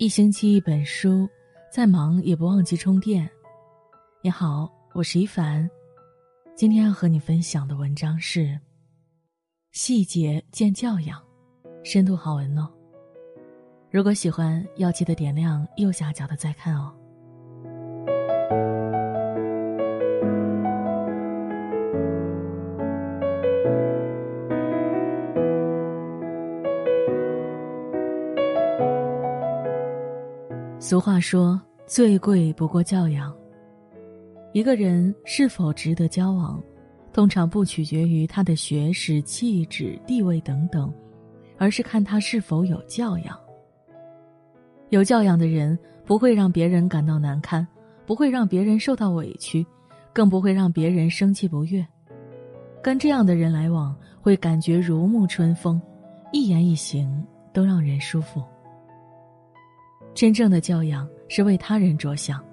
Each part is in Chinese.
一星期一本书，再忙也不忘记充电。你好，我是一凡，今天要和你分享的文章是《细节见教养》，深度好文哦。如果喜欢，要记得点亮右下角的再看哦。俗话说：“最贵不过教养。”一个人是否值得交往，通常不取决于他的学识、气质、地位等等，而是看他是否有教养。有教养的人不会让别人感到难堪，不会让别人受到委屈，更不会让别人生气不悦。跟这样的人来往，会感觉如沐春风，一言一行都让人舒服。真正的教养是为他人着想，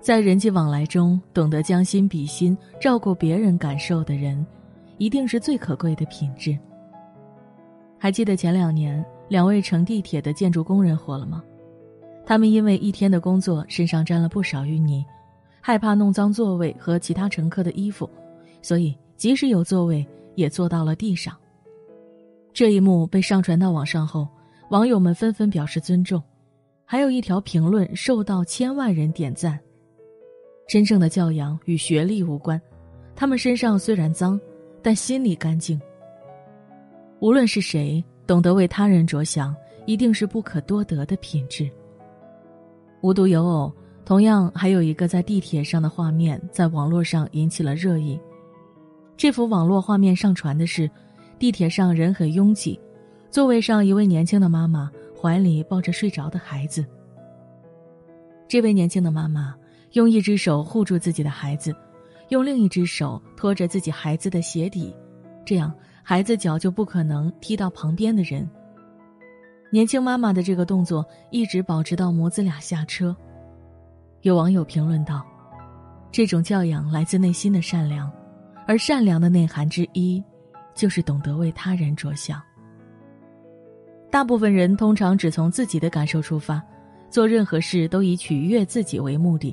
在人际往来中懂得将心比心、照顾别人感受的人，一定是最可贵的品质。还记得前两年两位乘地铁的建筑工人火了吗？他们因为一天的工作身上沾了不少淤泥，害怕弄脏座位和其他乘客的衣服，所以即使有座位也坐到了地上。这一幕被上传到网上后，网友们纷纷表示尊重。还有一条评论受到千万人点赞。真正的教养与学历无关，他们身上虽然脏，但心里干净。无论是谁，懂得为他人着想，一定是不可多得的品质。无独有偶，同样还有一个在地铁上的画面，在网络上引起了热议。这幅网络画面上传的是，地铁上人很拥挤，座位上一位年轻的妈妈。怀里抱着睡着的孩子。这位年轻的妈妈用一只手护住自己的孩子，用另一只手托着自己孩子的鞋底，这样孩子脚就不可能踢到旁边的人。年轻妈妈的这个动作一直保持到母子俩下车。有网友评论道：“这种教养来自内心的善良，而善良的内涵之一，就是懂得为他人着想。”大部分人通常只从自己的感受出发，做任何事都以取悦自己为目的，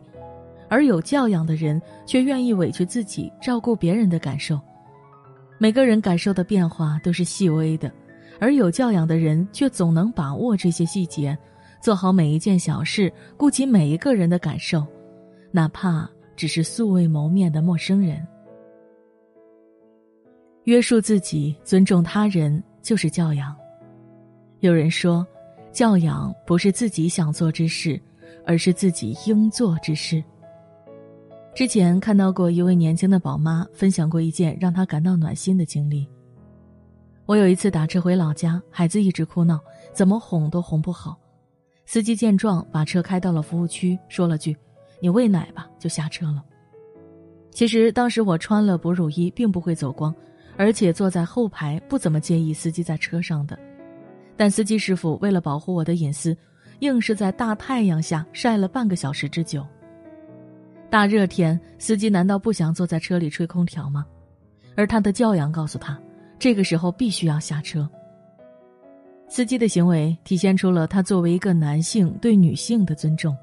而有教养的人却愿意委屈自己，照顾别人的感受。每个人感受的变化都是细微的，而有教养的人却总能把握这些细节，做好每一件小事，顾及每一个人的感受，哪怕只是素未谋面的陌生人。约束自己，尊重他人，就是教养。有人说，教养不是自己想做之事，而是自己应做之事。之前看到过一位年轻的宝妈分享过一件让她感到暖心的经历。我有一次打车回老家，孩子一直哭闹，怎么哄都哄不好。司机见状，把车开到了服务区，说了句：“你喂奶吧。”就下车了。其实当时我穿了哺乳衣，并不会走光，而且坐在后排，不怎么介意司机在车上的。但司机师傅为了保护我的隐私，硬是在大太阳下晒了半个小时之久。大热天，司机难道不想坐在车里吹空调吗？而他的教养告诉他，这个时候必须要下车。司机的行为体现出了他作为一个男性对女性的尊重。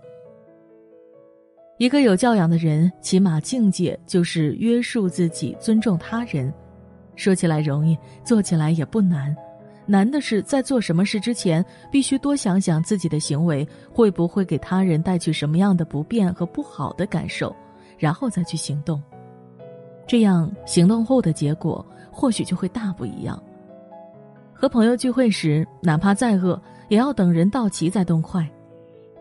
一个有教养的人，起码境界就是约束自己，尊重他人。说起来容易，做起来也不难。难的是，在做什么事之前，必须多想想自己的行为会不会给他人带去什么样的不便和不好的感受，然后再去行动。这样行动后的结果或许就会大不一样。和朋友聚会时，哪怕再饿，也要等人到齐再动筷；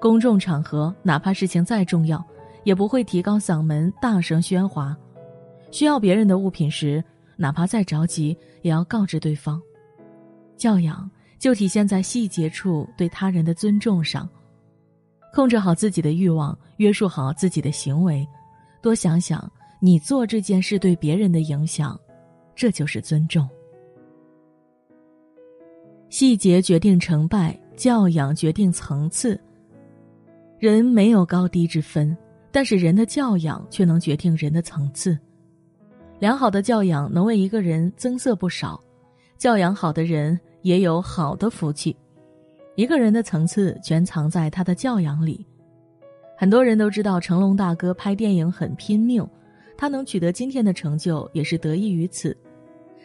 公众场合，哪怕事情再重要，也不会提高嗓门大声喧哗；需要别人的物品时，哪怕再着急，也要告知对方。教养就体现在细节处对他人的尊重上，控制好自己的欲望，约束好自己的行为，多想想你做这件事对别人的影响，这就是尊重。细节决定成败，教养决定层次。人没有高低之分，但是人的教养却能决定人的层次。良好的教养能为一个人增色不少，教养好的人。也有好的福气，一个人的层次全藏在他的教养里。很多人都知道成龙大哥拍电影很拼命，他能取得今天的成就也是得益于此。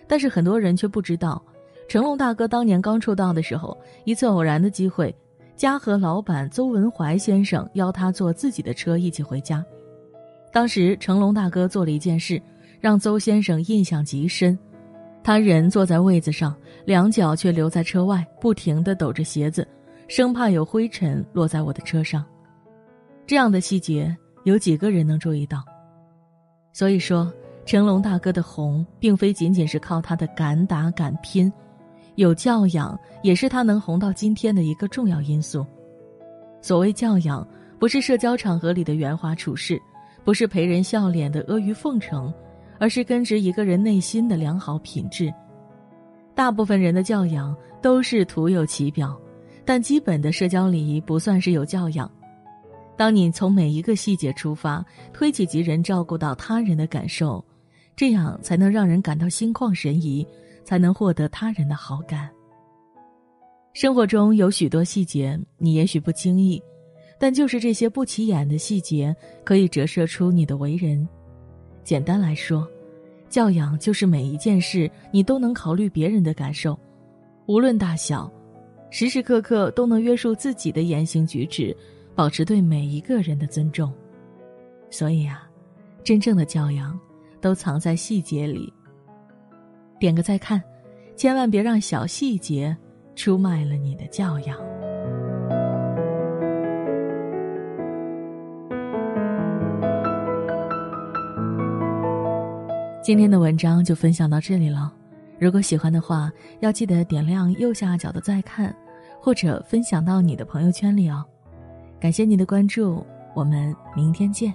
但是很多人却不知道，成龙大哥当年刚出道的时候，一次偶然的机会，嘉禾老板邹文怀先生邀他坐自己的车一起回家。当时成龙大哥做了一件事，让邹先生印象极深。他人坐在位子上，两脚却留在车外，不停地抖着鞋子，生怕有灰尘落在我的车上。这样的细节，有几个人能注意到？所以说，成龙大哥的红，并非仅仅是靠他的敢打敢拼，有教养也是他能红到今天的一个重要因素。所谓教养，不是社交场合里的圆滑处事，不是陪人笑脸的阿谀奉承，而是根植一个人内心的良好品质。大部分人的教养都是徒有其表，但基本的社交礼仪不算是有教养。当你从每一个细节出发，推己及人，照顾到他人的感受，这样才能让人感到心旷神怡，才能获得他人的好感。生活中有许多细节，你也许不经意，但就是这些不起眼的细节，可以折射出你的为人。简单来说，教养就是每一件事你都能考虑别人的感受，无论大小，时时刻刻都能约束自己的言行举止。保持对每一个人的尊重，所以啊，真正的教养都藏在细节里。点个再看，千万别让小细节出卖了你的教养。今天的文章就分享到这里了，如果喜欢的话，要记得点亮右下角的再看，或者分享到你的朋友圈里哦。感谢你的关注，我们明天见。